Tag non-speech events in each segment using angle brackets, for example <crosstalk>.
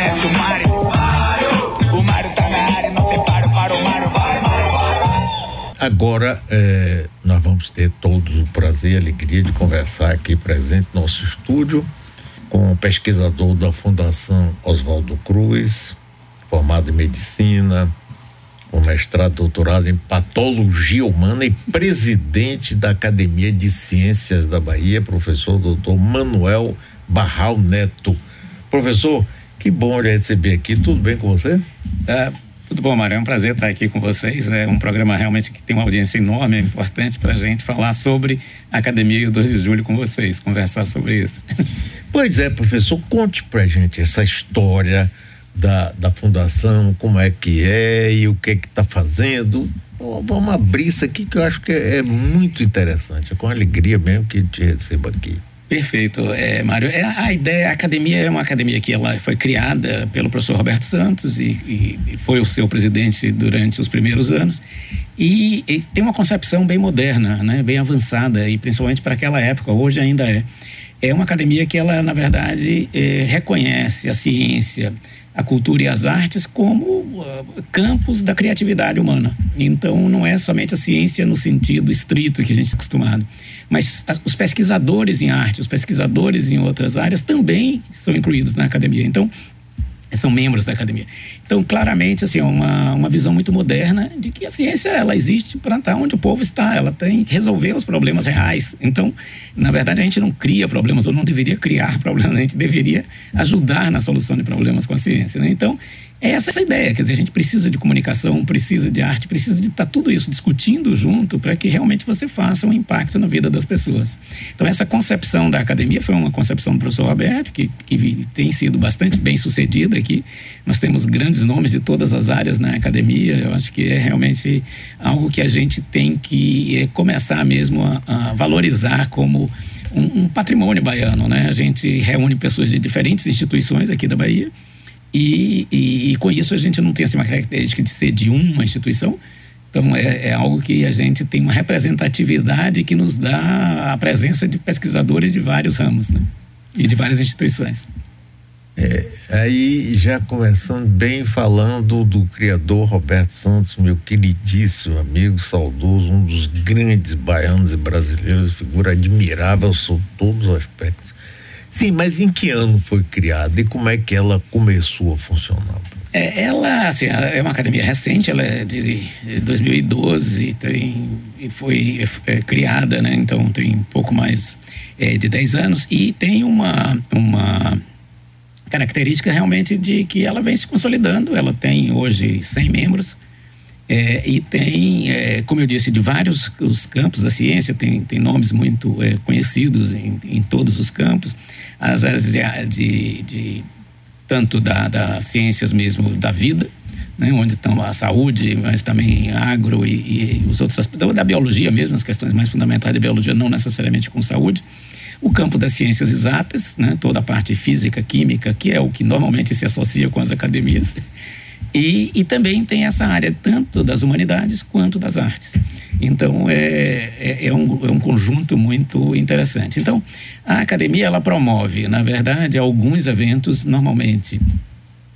conhece o Mário? O Mário tá na área, para o Mário. Agora, é, nós vamos ter todos o prazer e alegria de conversar aqui presente no nosso estúdio com o pesquisador da Fundação Oswaldo Cruz, formado em medicina, com mestrado, doutorado em patologia humana e presidente da Academia de Ciências da Bahia, professor doutor Manuel Barral Neto. Professor, que bom lhe receber aqui. Tudo bem com você? É, tudo bom, Mário. É um prazer estar aqui com vocês. É um programa realmente que tem uma audiência enorme, é importante para a gente falar sobre a Academia e o 2 de Julho com vocês, conversar sobre isso. <laughs> Pois é, professor, conte para gente essa história da, da fundação, como é que é e o que é que está fazendo. Vamos abrir isso aqui que eu acho que é, é muito interessante. É com alegria mesmo que te recebo aqui. Perfeito, é, Mário. É, a ideia, a academia é uma academia que ela foi criada pelo professor Roberto Santos e, e foi o seu presidente durante os primeiros anos. E, e, tem uma concepção bem moderna, né, bem avançada, e principalmente para aquela época, hoje ainda é. É uma academia que ela, na verdade, é, reconhece a ciência, a cultura e as artes como uh, campos da criatividade humana. Então, não é somente a ciência no sentido estrito que a gente está acostumado, mas as, os pesquisadores em arte, os pesquisadores em outras áreas também são incluídos na academia. Então, são membros da academia. Então, claramente, assim, é uma, uma visão muito moderna de que a ciência ela existe para estar onde o povo está, ela tem que resolver os problemas reais. Então, na verdade, a gente não cria problemas, ou não deveria criar <laughs> problemas, a gente deveria ajudar na solução de problemas com a ciência. Né? Então, é essa a ideia, quer dizer, a gente precisa de comunicação, precisa de arte, precisa de estar tá tudo isso discutindo junto para que realmente você faça um impacto na vida das pessoas. Então, essa concepção da academia foi uma concepção do professor Roberto, que, que tem sido bastante bem sucedida aqui. Nós temos grandes nomes de todas as áreas na academia, eu acho que é realmente algo que a gente tem que é, começar mesmo a, a valorizar como um, um patrimônio baiano, né? A gente reúne pessoas de diferentes instituições aqui da Bahia e, e, e, com isso a gente não tem assim, uma característica de ser de uma instituição. Então é, é, algo que a gente tem uma representatividade que nos dá a presença de pesquisadores de vários ramos né? e de várias instituições. É, aí já começando bem falando do criador Roberto Santos, meu queridíssimo amigo, saudoso, um dos grandes baianos e brasileiros, figura admirável sob todos os aspectos Sim, mas em que ano foi criada e como é que ela começou a funcionar? É, ela assim, é uma academia recente, ela é de 2012 tem, foi é, criada, né? então tem um pouco mais é, de 10 anos e tem uma, uma característica realmente de que ela vem se consolidando, ela tem hoje 100 membros, é, e tem, é, como eu disse, de vários os campos da ciência, tem, tem nomes muito é, conhecidos em, em todos os campos, as áreas de, de, de tanto da, das ciências mesmo da vida, né, onde estão a saúde, mas também agro e, e os outros aspectos, da biologia mesmo, as questões mais fundamentais da biologia, não necessariamente com saúde. O campo das ciências exatas, né, toda a parte física, química, que é o que normalmente se associa com as academias. E, e também tem essa área tanto das humanidades quanto das artes. Então é, é, é, um, é um conjunto muito interessante. Então a academia ela promove, na verdade, alguns eventos normalmente.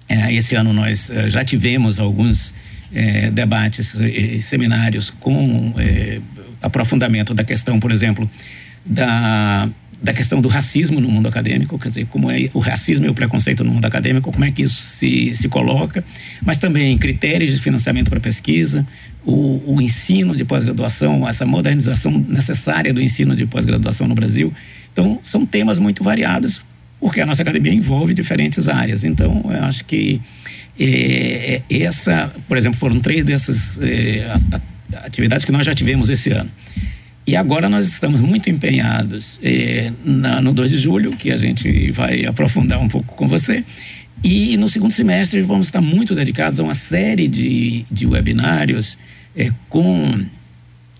É, esse ano nós é, já tivemos alguns é, debates e seminários com é, aprofundamento da questão, por exemplo, da da questão do racismo no mundo acadêmico, quer dizer, como é o racismo e o preconceito no mundo acadêmico, como é que isso se, se coloca, mas também critérios de financiamento para pesquisa, o, o ensino de pós-graduação, essa modernização necessária do ensino de pós-graduação no Brasil. Então, são temas muito variados, porque a nossa academia envolve diferentes áreas. Então, eu acho que é, essa, por exemplo, foram três dessas é, atividades que nós já tivemos esse ano. E agora nós estamos muito empenhados eh, na, no 2 de julho, que a gente vai aprofundar um pouco com você. E no segundo semestre vamos estar muito dedicados a uma série de, de webinários eh, com,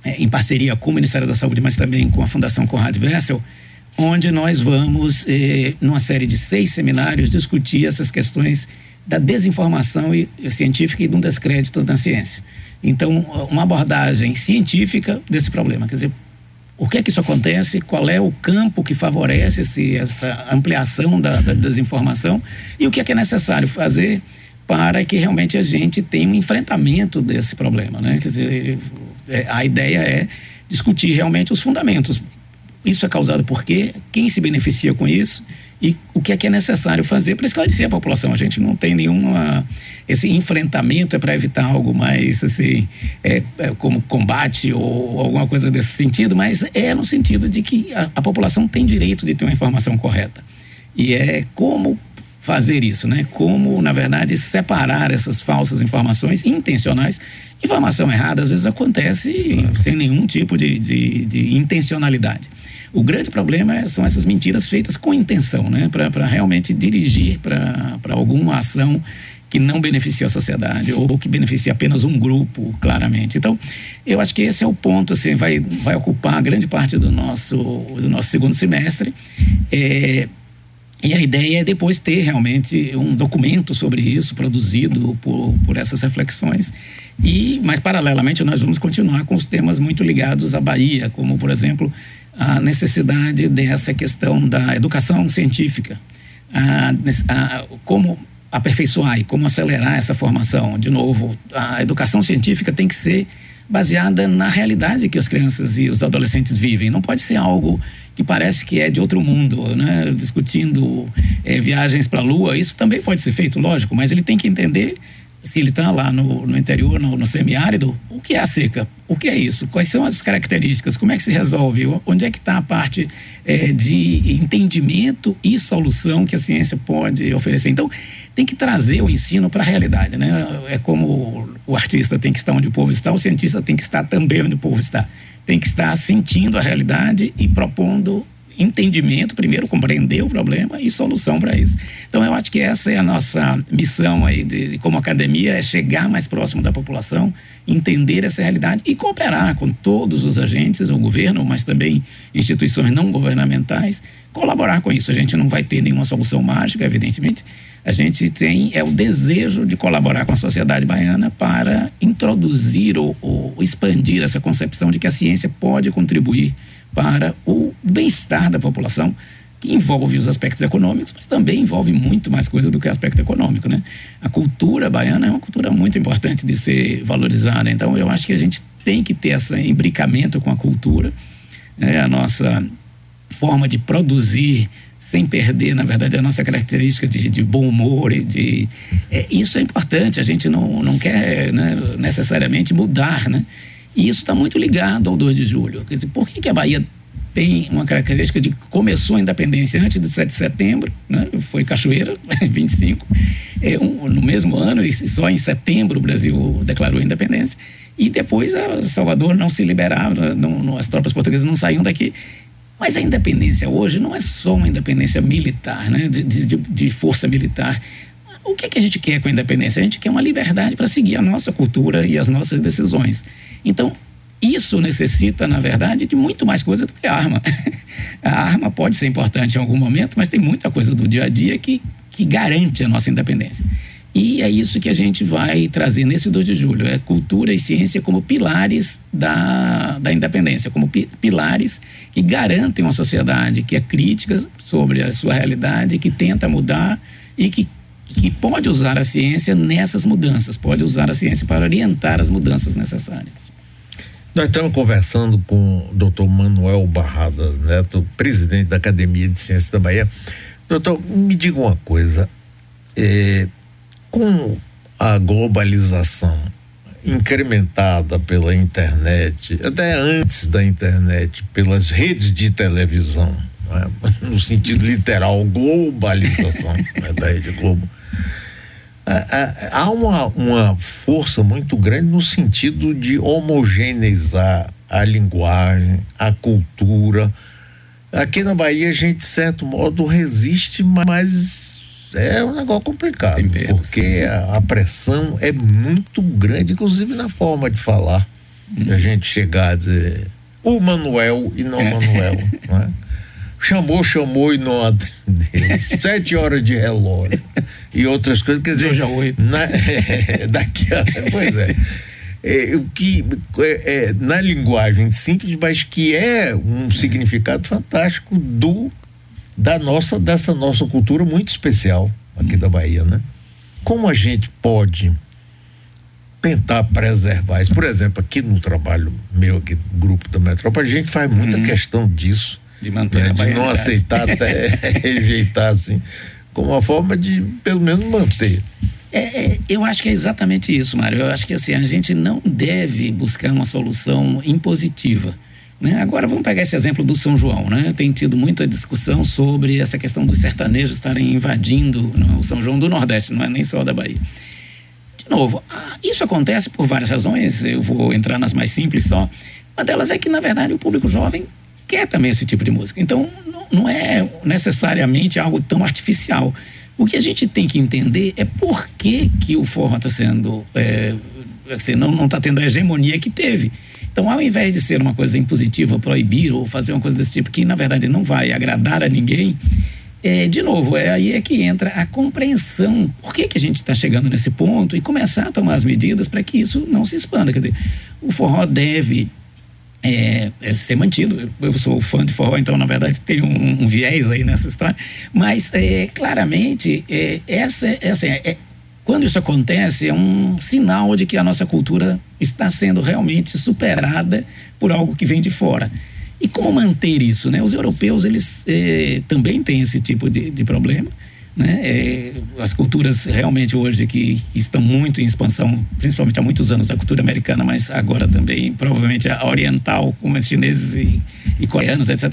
eh, em parceria com o Ministério da Saúde, mas também com a Fundação Conrad Wessel, onde nós vamos, eh, numa série de seis seminários, discutir essas questões da desinformação e, científica e do descrédito da ciência. Então, uma abordagem científica desse problema. Quer dizer, Por que, que isso acontece? Qual é o campo que favorece esse, essa ampliação da, da desinformação? E o que é, que é necessário fazer para que realmente a gente tenha um enfrentamento desse problema, né? Quer dizer, é, a ideia é discutir realmente os fundamentos. Isso é causado por quê? Quem se beneficia com isso? E o que é que é necessário fazer para esclarecer a população. A gente não tem nenhuma esse enfrentamento é para evitar algo mais assim é, como combate ou alguma coisa desse sentido, mas é no sentido de que a, a população tem direito de ter uma informação correta e é como fazer isso, né? Como, na verdade, separar essas falsas informações intencionais. Informação errada, às vezes, acontece sem nenhum tipo de, de, de intencionalidade. O grande problema é, são essas mentiras feitas com intenção, né? Para realmente dirigir para alguma ação que não beneficia a sociedade ou que beneficia apenas um grupo, claramente. Então, eu acho que esse é o ponto, assim, vai, vai ocupar grande parte do nosso, do nosso segundo semestre. É, e a ideia é depois ter realmente um documento sobre isso, produzido por, por essas reflexões. E, mas, paralelamente, nós vamos continuar com os temas muito ligados à Bahia, como, por exemplo, a necessidade dessa questão da educação científica, a, a, como aperfeiçoar e como acelerar essa formação. De novo, a educação científica tem que ser baseada na realidade que as crianças e os adolescentes vivem. Não pode ser algo que parece que é de outro mundo, né? discutindo é, viagens para a Lua. Isso também pode ser feito, lógico, mas ele tem que entender se ele está lá no, no interior, no, no, semiárido, o que é a seca? O que é isso? Quais são as características? Como é que se resolve? Onde é que está a parte é, de entendimento e solução que a ciência pode oferecer? Então, tem que trazer o ensino para a realidade, né? É como o artista tem que estar onde o povo está, o cientista tem que estar também onde o povo está. Tem que estar sentindo a realidade e propondo entendimento, primeiro compreender o problema e solução para isso. Então eu acho que essa é a nossa missão aí de, como academia é chegar mais próximo da população, entender essa realidade e cooperar com todos os agentes, o governo, mas também instituições não governamentais, colaborar com isso. A gente não vai ter nenhuma solução mágica, evidentemente. A gente tem é o desejo de colaborar com a sociedade baiana para introduzir ou, ou expandir essa concepção de que a ciência pode contribuir para o bem-estar da população, que envolve os aspectos econômicos, mas também envolve muito mais coisa do que aspecto econômico, né? A cultura baiana é uma cultura muito importante de ser valorizada, então eu acho que a gente tem que ter esse imbricamento com a cultura, né? a nossa forma de produzir sem perder, na verdade, a nossa característica de, de bom humor e de é, isso é importante. A gente não, não quer né, necessariamente mudar, né? E isso está muito ligado ao 2 de julho. Quer dizer, por que, que a Bahia tem uma característica de que começou a independência antes do 7 de setembro, né? foi Cachoeira, <laughs> 25, é, um, no mesmo ano, e só em setembro o Brasil declarou a independência, e depois Salvador não se liberava, não, não, as tropas portuguesas não saíam daqui. Mas a independência hoje não é só uma independência militar, né? de, de, de força militar. O que, que a gente quer com a independência? A gente quer uma liberdade para seguir a nossa cultura e as nossas decisões. Então, isso necessita, na verdade, de muito mais coisa do que a arma. <laughs> a arma pode ser importante em algum momento, mas tem muita coisa do dia a dia que, que garante a nossa independência. E é isso que a gente vai trazer nesse 2 de julho: é cultura e ciência como pilares da, da independência, como pi, pilares que garantem uma sociedade que é crítica sobre a sua realidade, que tenta mudar e que que pode usar a ciência nessas mudanças, pode usar a ciência para orientar as mudanças necessárias. Nós estamos conversando com o doutor Manuel Barradas Neto, presidente da Academia de Ciências da Bahia. Doutor, me diga uma coisa, é, com a globalização incrementada pela internet, até antes da internet, pelas redes de televisão, é? <laughs> no sentido literal, globalização <laughs> né, da Rede Globo. Há uma, uma força muito grande no sentido de homogeneizar a linguagem, a cultura. Aqui na Bahia a gente, de certo modo, resiste, mas é um negócio complicado, porque a, a, pressão é muito grande, inclusive na forma de falar. Hum. A gente chegar a dizer o Manuel e não é. Manuel. <laughs> É? chamou, chamou e não atendeu. <laughs> Sete horas de relógio e outras coisas. Quer dizer, Hoje é oito. É, <laughs> daqui a. Pois é. é, o que é, é, na linguagem simples, mas que é um significado fantástico do da nossa dessa nossa cultura muito especial aqui da Bahia, né? Como a gente pode tentar preservar isso? Por exemplo, aqui no trabalho meu aqui do grupo da Metrópole, a gente faz muita uhum. questão disso, de manter né? de não aceitar até <laughs> rejeitar assim, como uma forma de pelo menos manter. É, é, eu acho que é exatamente isso, Mário. Eu acho que assim, a gente não deve buscar uma solução impositiva. Né? Agora vamos pegar esse exemplo do São João. Né? Tem tido muita discussão sobre essa questão dos sertanejos estarem invadindo né, o São João do Nordeste, não é nem só da Bahia. De novo, ah, isso acontece por várias razões, eu vou entrar nas mais simples só. Uma delas é que, na verdade, o público jovem quer também esse tipo de música. Então, não é necessariamente algo tão artificial. O que a gente tem que entender é por que, que o forró está sendo. É, assim, não está tendo a hegemonia que teve. Então, ao invés de ser uma coisa impositiva, proibir ou fazer uma coisa desse tipo que, na verdade, não vai agradar a ninguém, é, de novo, é aí é que entra a compreensão. Por que, que a gente está chegando nesse ponto e começar a tomar as medidas para que isso não se expanda. Quer dizer, o forró deve é, é, ser mantido. Eu, sou fã de forró, então na verdade tem um, um viés aí nessa história. Mas é, claramente é, essa, essa é, é, quando isso acontece é um sinal de que a nossa cultura está sendo realmente superada por algo que vem de fora. E como manter isso, né? Os europeus eles é, também têm esse tipo de, de problema. Né? É, as culturas realmente hoje que estão muito em expansão, principalmente há muitos anos a cultura americana, mas agora também provavelmente a oriental, como os chineses e, e coreanos, etc.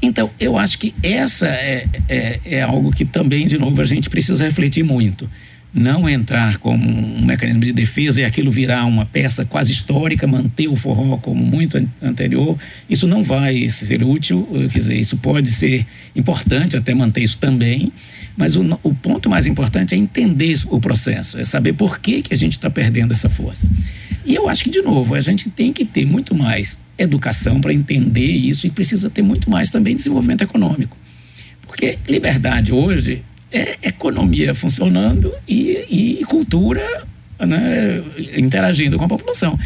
Então, eu acho que essa é, é, é algo que também, de novo, a gente precisa refletir muito não entrar como um mecanismo de defesa e aquilo virar uma peça quase histórica, manter o forró como muito anterior, isso não vai ser útil, quer dizer, isso pode ser importante até manter isso também, mas o, o ponto mais importante é entender o processo, é saber por que, que a gente está perdendo essa força. E eu acho que, de novo, a gente tem que ter muito mais educação para entender isso e precisa ter muito mais também desenvolvimento econômico. Porque liberdade hoje é economia funcionando e, e cultura né, interagindo com a população.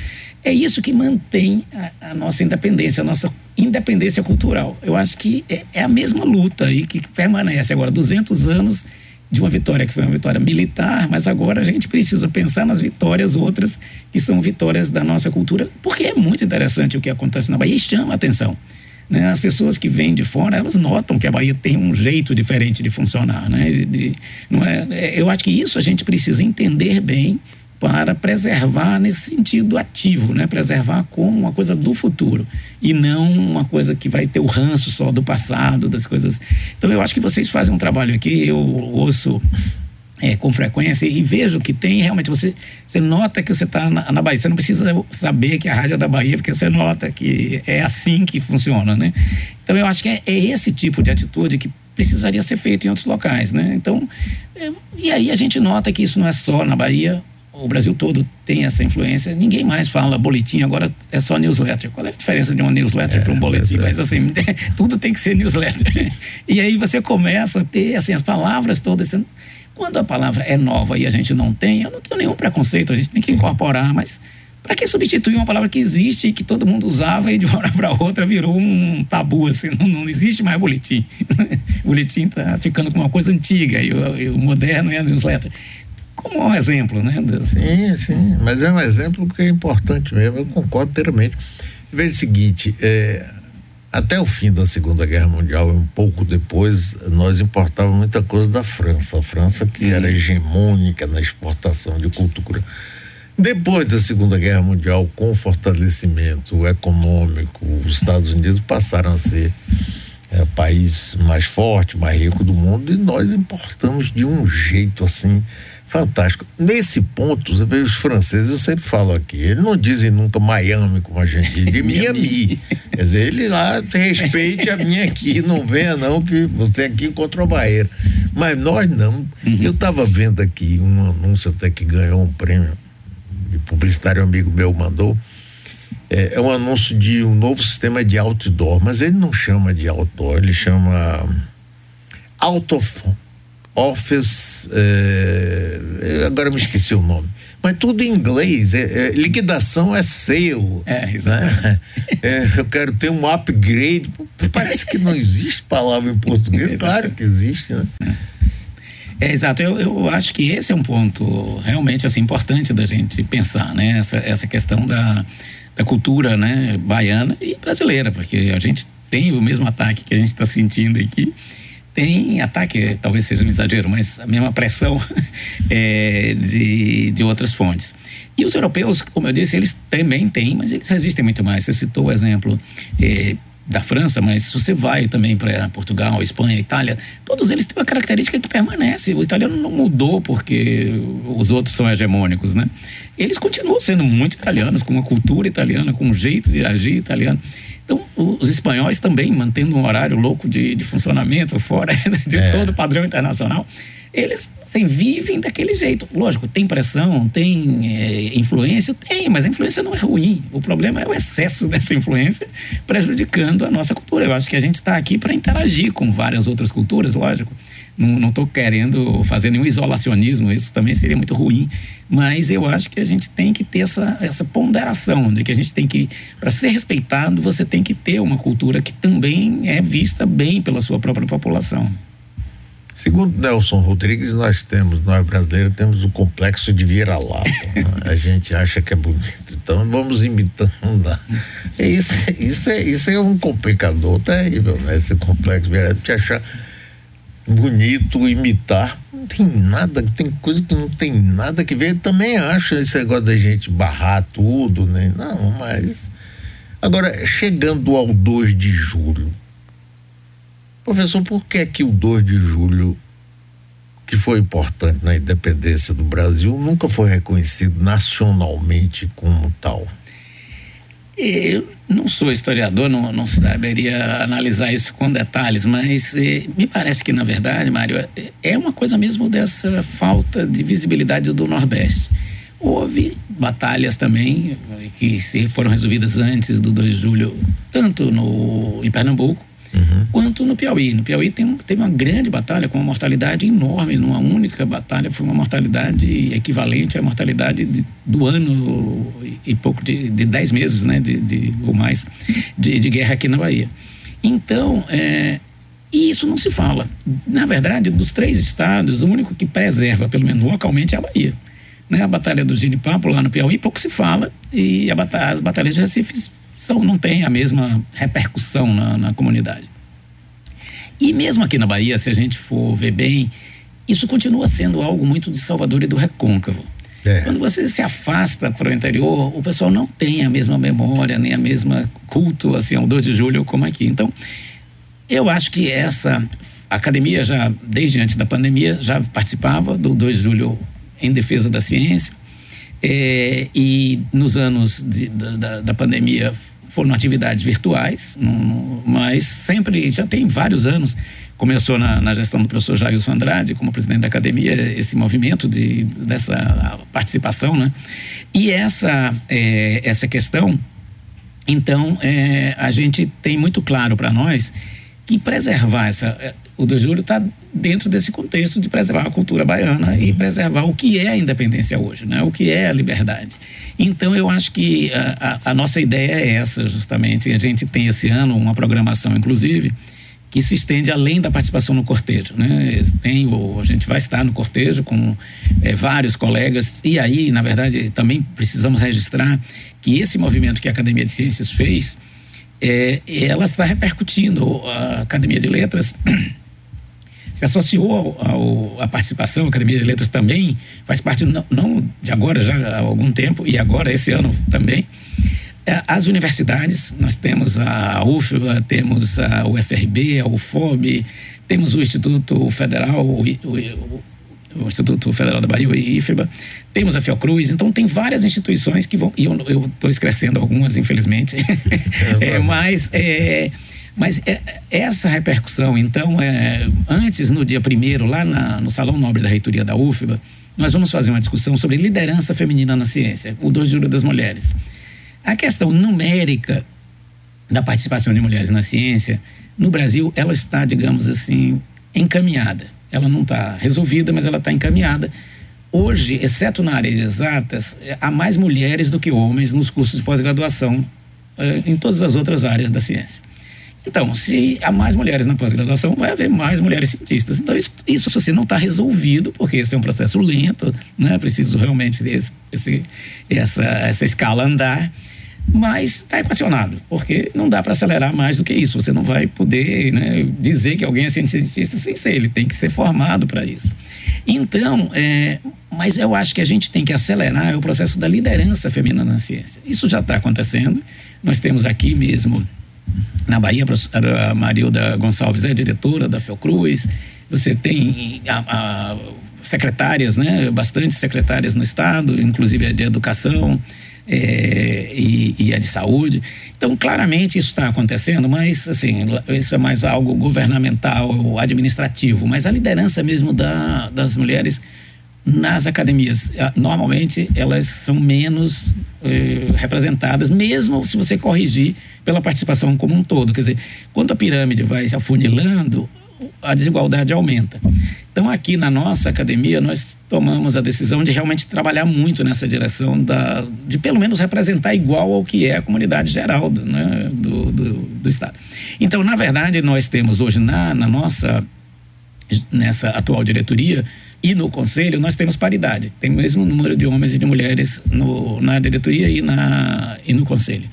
É isso que mantém a, a, nossa independência, a nossa independência cultural. Eu acho que é, é, a mesma luta aí que permanece agora, 200 anos de uma vitória que foi uma vitória militar, mas agora a gente precisa pensar nas vitórias outras que são vitórias da nossa cultura, porque é muito interessante o que acontece na Bahia e chama a atenção. Né? As pessoas que vêm de fora, elas notam que a Bahia tem um jeito diferente de funcionar. Né? De, de, não é, é eu acho que isso a gente precisa entender bem para preservar nesse sentido ativo, né? preservar como uma coisa do futuro e não uma coisa que vai ter o ranço só do passado, das coisas. Então eu acho que vocês fazem um trabalho aqui, eu ouço é, com frequência e vejo que tem realmente você você nota que você está na, na, Bahia você não precisa saber que a rádio é da Bahia porque você nota que é assim que funciona né então eu acho que é, é esse tipo de atitude que precisaria ser feito em outros locais né então é, e aí a gente nota que isso não é só na Bahia o Brasil todo tem essa influência. Ninguém mais fala boletim, agora é só newsletter. Qual é a diferença de uma newsletter é, para um boletim? É. Mas assim, <laughs> tudo tem que ser newsletter. E aí você começa a ter assim, as palavras todas. Quando a palavra é nova e a gente não tem, eu não tenho nenhum preconceito, a gente tem que incorporar, mas para que substituir uma palavra que existe e que todo mundo usava e de uma hora para outra virou um tabu, assim, não, não existe mais boletim. <laughs> boletim está ficando com uma coisa antiga e o, e o moderno é a newsletter como um exemplo, né? Assim. Sim, sim, mas é um exemplo que é importante mesmo, eu concordo inteiramente. Veja o seguinte, é, até o fim da Segunda Guerra Mundial, um pouco depois, nós importávamos muita coisa da França, a França que era uhum. hegemônica na exportação de cultura. Depois da Segunda Guerra Mundial, com o fortalecimento econômico, os Estados Unidos passaram a ser é, o país mais forte, mais rico do mundo, e nós importamos de um jeito assim fantástico. Nesse ponto, você vê os franceses, eu sempre falo aqui, eles não dizem nunca Miami como a gente diz, <laughs> de Miami. Quer dizer, ele lá respeite a minha aqui, não venha não que você aqui contra o Bahia. Mas nós não. Uhum. Eu estava vendo aqui um anúncio até que ganhou um prêmio de publicitário amigo meu mandou. É, é um anúncio de um novo sistema de outdoor, mas ele não chama de outdoor, ele chama out of Office, é, agora me esqueci o nome, mas tudo em inglês. É, é, liquidação é sale. É, exatamente. Né? É, eu quero ter um upgrade. Parece que não existe palavra em português. <laughs> claro que existe, né? É, exato. Eu, eu acho que esse é um ponto realmente assim, importante da gente pensar, né? Essa, essa questão da, da cultura né? baiana e brasileira, porque a gente tem o mesmo ataque que a gente está sentindo aqui tem ataque, talvez seja um exagero, mas a mesma pressão <laughs> é, de, de outras fontes. E os europeus, como eu disse, eles também têm, mas eles resistem muito mais. Você citou o exemplo é, da França, mas se você vai também para Portugal, Espanha, Itália, todos eles têm uma característica que permanece. O italiano não mudou porque os outros são hegemônicos, né? Eles continuam sendo muito italianos, com uma cultura italiana, com um jeito de agir italiano. Então, os espanhóis também, mantendo um horário louco de, de funcionamento, fora <laughs> de é. todo o padrão internacional, eles assim, vivem daquele jeito. Lógico, tem pressão, tem é, influência? Tem, mas a influência não é ruim. O problema é o excesso <laughs> dessa influência prejudicando a nossa cultura. Eu acho que a gente está aqui para interagir com várias outras culturas, lógico. Não estou querendo fazer nenhum isolacionismo, isso também seria muito ruim. Mas eu acho que a gente tem que ter essa, essa ponderação, de que a gente tem que, para ser respeitado, você tem que ter uma cultura que também é vista bem pela sua própria população. Segundo Nelson Rodrigues, nós temos, nós brasileiros, temos o complexo de vira-lata. né? <laughs> A gente acha que é bonito, então vamos imitando. Isso, isso, é, isso é um complicador terrível, né? Esse complexo de vira-lata, achar bonito imitar. Não tem nada, tem coisa que não tem nada que ver. Eu também acho esse negócio da gente barrar tudo, né? Não, mas. Agora, chegando ao 2 de julho. Professor, por que é que o 2 de julho, que foi importante na independência do Brasil, nunca foi reconhecido nacionalmente como tal? Eu não sou historiador, não, não saberia analisar isso com detalhes, mas eh, me parece que, na verdade, Mário, é, é uma coisa mesmo dessa falta de visibilidade do Nordeste. Houve batalhas também eh, que se foram resolvidas antes do 2 de julho, tanto no, em Pernambuco, uhum. quanto no Piauí. No Piauí tem, teve uma grande batalha com uma mortalidade enorme, numa única batalha, foi uma mortalidade equivalente à mortalidade de, do ano e pouco de, de dez meses, né, de, de ou mais, de, de, guerra aqui na Bahia. Então, é, e isso não se fala. Na verdade, dos três estados, o único que preserva, pelo menos localmente, é a Bahia. Né? A Batalha do Ginipapo, lá no Piauí, pouco se fala, e as batalhas de Recife são, não têm a mesma repercussão na, na comunidade. E mesmo aqui na Bahia, se a gente for ver bem, isso continua sendo algo muito de Salvador e do Recôncavo. É. Quando você se afasta para o interior, o pessoal não tem a mesma memória, nem a mesma culto assim ao 2 de julho como aqui. Então, eu acho que essa academia já desde antes da pandemia já participava do 2 de julho em defesa da ciência. É, e nos anos de, da, da pandemia foram atividades virtuais, mas sempre, já tem vários anos, começou na, na, gestão do professor Jailson Andrade, como presidente da academia, esse movimento de, dessa participação, né? E essa, é, essa questão, então, é, a gente tem muito claro para nós que preservar essa. É, o 2 de julho está dentro desse contexto de preservar a cultura baiana e preservar o que é a independência hoje, né? o que é a liberdade. Então, eu acho que a, a, a nossa ideia é essa, justamente. A gente tem esse ano uma programação, inclusive, que se estende além da participação no cortejo. Né? Tem, o, a gente vai estar no cortejo com é, vários colegas, e aí, na verdade, também precisamos registrar que esse movimento que a Academia de Ciências fez, é, ela está repercutindo. A Academia de Letras se associou ao, à participação, a Academia de Letras também faz parte, não, não de agora, já há algum tempo, e agora, esse ano também. É, as universidades, nós temos a UFBA, temos a UFRB, a UFOB, temos o Instituto Federal, o, o, o Instituto Federal da Bahia, o IFBA, temos a Fiocruz, então tem várias instituições que vão, e eu estou escrevendo algumas, infelizmente, <laughs> é, é, mas é, mas é, essa repercussão, então, é, antes, no dia primeiro, lá na, no Salão Nobre da Reitoria da UFBA, nós vamos fazer uma discussão sobre liderança feminina na ciência, o 2 de julho das mulheres. A questão numérica da participação de mulheres na ciência, no Brasil, ela está, digamos assim, encaminhada. ela não está resolvida, mas ela está encaminhada. Hoje, exceto na área de exatas, há mais mulheres do que homens nos cursos de pós-graduação eh, em todas as outras áreas da ciência. Então, se há mais mulheres na pós-graduação, vai haver mais mulheres cientistas. Então, isso, isso assim, não está resolvido, porque esse é um processo lento, né? preciso realmente esse, esse, essa, essa escala andar mas está equacionado, porque não dá para acelerar mais do que isso. Você não vai poder né, dizer que alguém é cientista sem ser, ele tem que ser formado para isso. Então, é, mas eu acho que a gente tem que acelerar o processo da liderança feminina na ciência. Isso já está acontecendo. Nós temos aqui mesmo, na Bahia, a Marilda Gonçalves é diretora da Fiocruz, você tem a, a, secretárias, né, bastante secretárias no Estado, inclusive a de Educação é, e, e, a de saúde. Então, claramente isso está acontecendo, mas assim, isso é mais algo governamental, administrativo, mas a liderança mesmo da, das mulheres nas academias, normalmente elas são menos eh, representadas, mesmo se você corrigir pela participação como um todo. Quer dizer, quando a pirâmide vai se afunilando, a desigualdade aumenta. Então, aqui na nossa academia, nós tomamos a decisão de realmente trabalhar muito nessa direção da, de pelo menos representar igual ao que é a comunidade geral do, né, do, do, do Estado. Então, na verdade, nós temos hoje na, na nossa nessa atual diretoria e no conselho nós temos paridade. Tem o mesmo número de homens e de mulheres no, na diretoria e, na, e no conselho.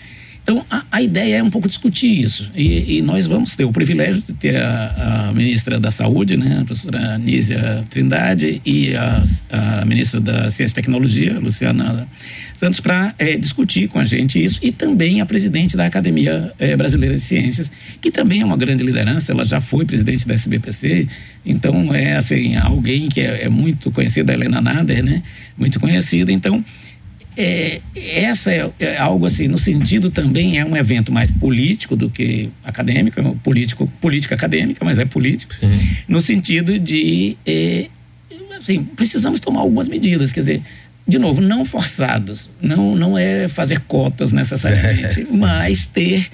Então, a, a, ideia é um pouco discutir isso. E, e, nós vamos ter o privilégio de ter a, a ministra da Saúde, né, a professora Nízia Trindade, e a, a ministra da Ciência e Tecnologia, Luciana Santos, para é, discutir com a gente isso. E também a presidente da Academia é, Brasileira de Ciências, que também é uma grande liderança, ela já foi presidente da SBPC, então é assim, alguém que é, é muito conhecida, a Helena Nader, né, muito conhecida. Então, é, essa é, é, algo assim, no sentido também é um evento mais político do que acadêmico, é político, política acadêmica, mas é político, uhum. no sentido de, é, assim, precisamos tomar algumas medidas, quer dizer, de novo, não forçados, não, não é fazer cotas necessariamente, <laughs> mas ter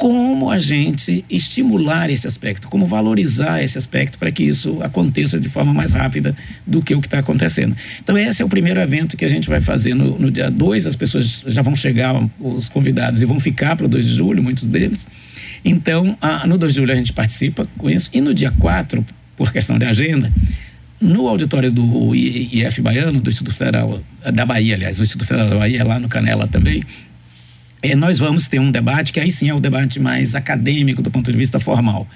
como a gente estimular esse aspecto, como valorizar esse aspecto para que isso aconteça de forma mais rápida do que o que está acontecendo. Então, esse é o primeiro evento que a gente vai fazer no, no dia 2. As pessoas já vão chegar, os convidados, e vão ficar para o 2 de julho, muitos deles. Então, a, no 2 de julho a gente participa com isso. E no dia 4, por questão de agenda, no auditório do IF Baiano, do Instituto Federal da Bahia, aliás, o Instituto Federal da Bahia, lá no Canela também, é, nós vamos ter um debate que aí sim é o debate mais acadêmico do ponto de vista formal.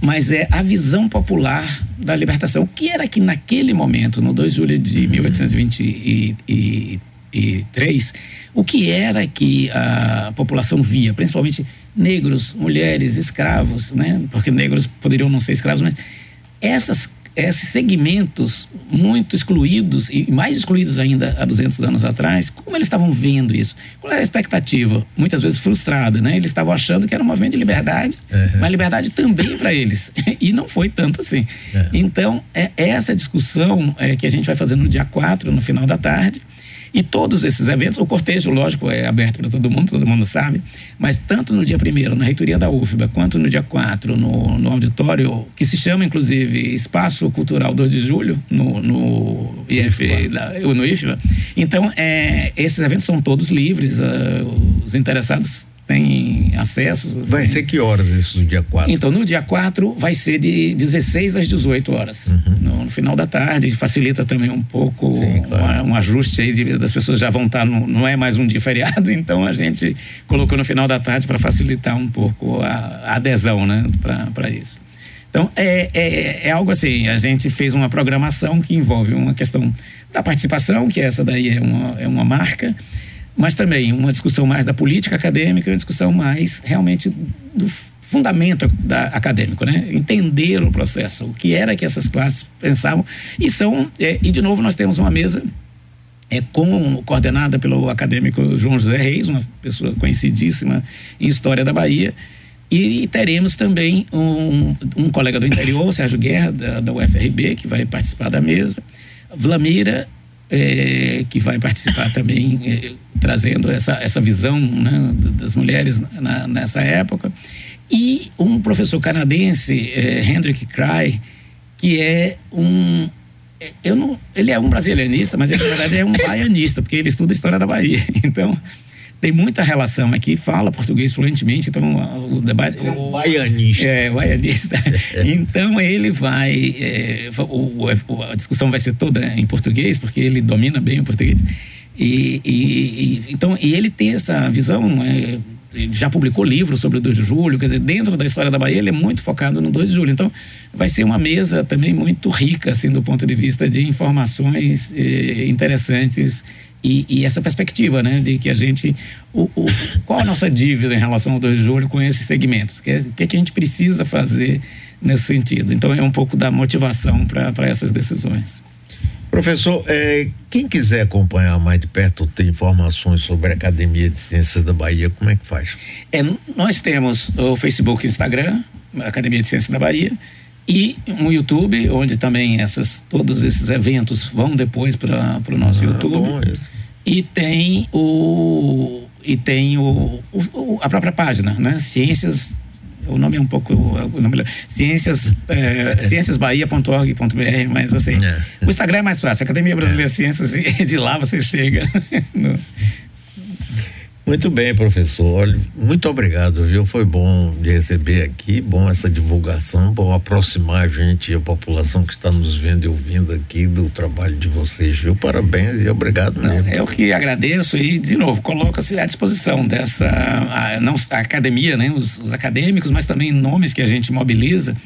Mas é a visão popular da libertação. O que era que naquele momento, no 2 de julho de 1823, o que era que a população via, principalmente negros, mulheres, escravos, né? porque negros poderiam não ser escravos, mas essas esses segmentos muito excluídos e mais excluídos ainda há 200 anos atrás, como eles estavam vendo isso? Qual era a expectativa? Muitas vezes frustrada, né? Eles estavam achando que era um movimento de liberdade, uhum. mas liberdade também para eles. <laughs> e não foi tanto assim. Uhum. Então, é essa discussão é, que a gente vai fazer no dia 4, no final da tarde, e todos esses eventos, o cortejo, lógico, é aberto para todo mundo, todo mundo sabe, mas tanto no dia 1 na reitoria da UFBA, quanto no dia 4, no, no auditório, que se chama, inclusive, Espaço Cultural 2 de Julho, no, no IF, da, no IFBA. Então, é, esses eventos são todos livres, uh, os interessados tem acessos. Assim. Vai ser que horas isso no dia 4? Então, no dia 4 vai ser de 16 às 18 horas, uhum. no, no, final da tarde. Facilita também um pouco Sim, claro. um, um, ajuste aí, de, das pessoas já vão estar, no, não é mais um dia feriado, <laughs> então a gente colocou no final da tarde para facilitar um pouco a, a adesão né, para isso. Então, é, é, é, algo assim, a gente fez uma programação que envolve uma questão da participação, que essa daí é uma, é uma marca, mas também uma discussão mais da política acadêmica, uma discussão mais realmente do fundamento da, acadêmico, né? Entender o processo, o que era que essas classes pensavam e são é, e de novo nós temos uma mesa é com coordenada pelo acadêmico João José Reis, uma pessoa conhecidíssima em história da Bahia. E, teremos também um, um colega do interior, Sérgio Guerra, da, da UFRB, que vai participar da mesa. Vlamira é, que vai participar também, é, trazendo essa, essa visão né, das mulheres na, nessa época. E um professor canadense, é, Hendrik Cry, que é um eu não, ele é um brasilianista, mas ele, na verdade é um baianista, porque ele estuda a história da Bahia. <laughs> Então, tem muita relação aqui, fala português fluentemente, então o debate. é um baianista. É, baianista. <laughs> então ele vai. É, o, a discussão vai ser toda em português, porque ele domina bem o português. E, e, e então, e ele tem essa visão. É, já publicou livros sobre o 2 de julho, quer dizer, dentro da história da Bahia ele é muito focado no 2 de julho. Então, vai ser uma mesa também muito rica, assim, do ponto de vista de informações eh, interessantes e, e, essa perspectiva, né, de que a gente, o, o, qual a nossa dívida em relação ao 2 de julho com esses segmentos? O que, que, é que a gente precisa fazer nesse sentido? Então, é um pouco da motivação para essas decisões. Professor, é, quem quiser acompanhar mais de perto, ter informações sobre a Academia de Ciências da Bahia, como é que faz? É, nós temos o Facebook e Instagram, Academia de Ciências da Bahia, e um YouTube, onde também essas, todos esses eventos vão depois para o nosso ah, YouTube. E tem o e tem o, o, a própria página, né? Ciências o nome é um pouco o nome, ciências é, ciênciasbahia.org.br mas assim é. o Instagram é mais fácil Academia Brasileira de Ciências e <laughs> de lá você chega <laughs> no, muito bem, professor. Olha, muito obrigado, viu? Foi bom de receber aqui, bom essa divulgação, bom aproximar a gente e a população que está nos vendo e ouvindo aqui do trabalho de vocês, viu? Parabéns e obrigado não, mesmo. Eu que agradeço e, de novo, coloco-se à disposição dessa, a, não a academia, né? Os, os acadêmicos, mas também nomes que a gente mobiliza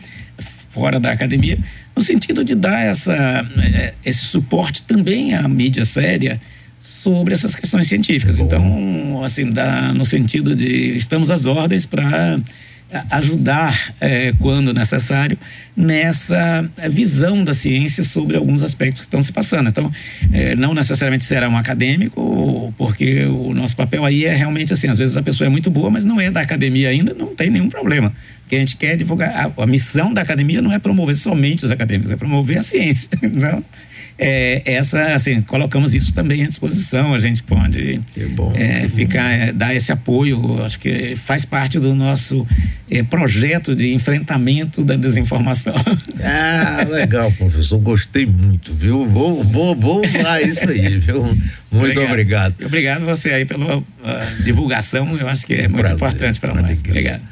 fora da academia, no sentido de dar essa, eh, esse suporte também à mídia séria sobre essas questões científicas. Bom. Então, assim, dá no sentido de estamos às ordens para ajudar, é, quando necessário, nessa é, visão da ciência sobre alguns aspectos que estão se passando. Então, é, não necessariamente será um acadêmico, porque o nosso papel aí é realmente assim: às vezes a pessoa é muito boa, mas não é da academia ainda, não tem nenhum problema. Porque a gente quer divulgar. A, a missão da academia não é promover somente os acadêmicos, é promover a ciência. <laughs> Não? É, essa, assim, colocamos isso também à disposição. A gente pode bom, é, ficar, é, dar esse apoio. Acho que faz parte do nosso é, projeto de enfrentamento da desinformação. <laughs> Ah, legal, professor. Gostei muito, viu? Vou, vou, vou usar isso aí, viu? Muito obrigado. Obrigado, obrigado você aí pela uh, divulgação. Eu acho que é muito Prazer. importante para nós. Obrigado.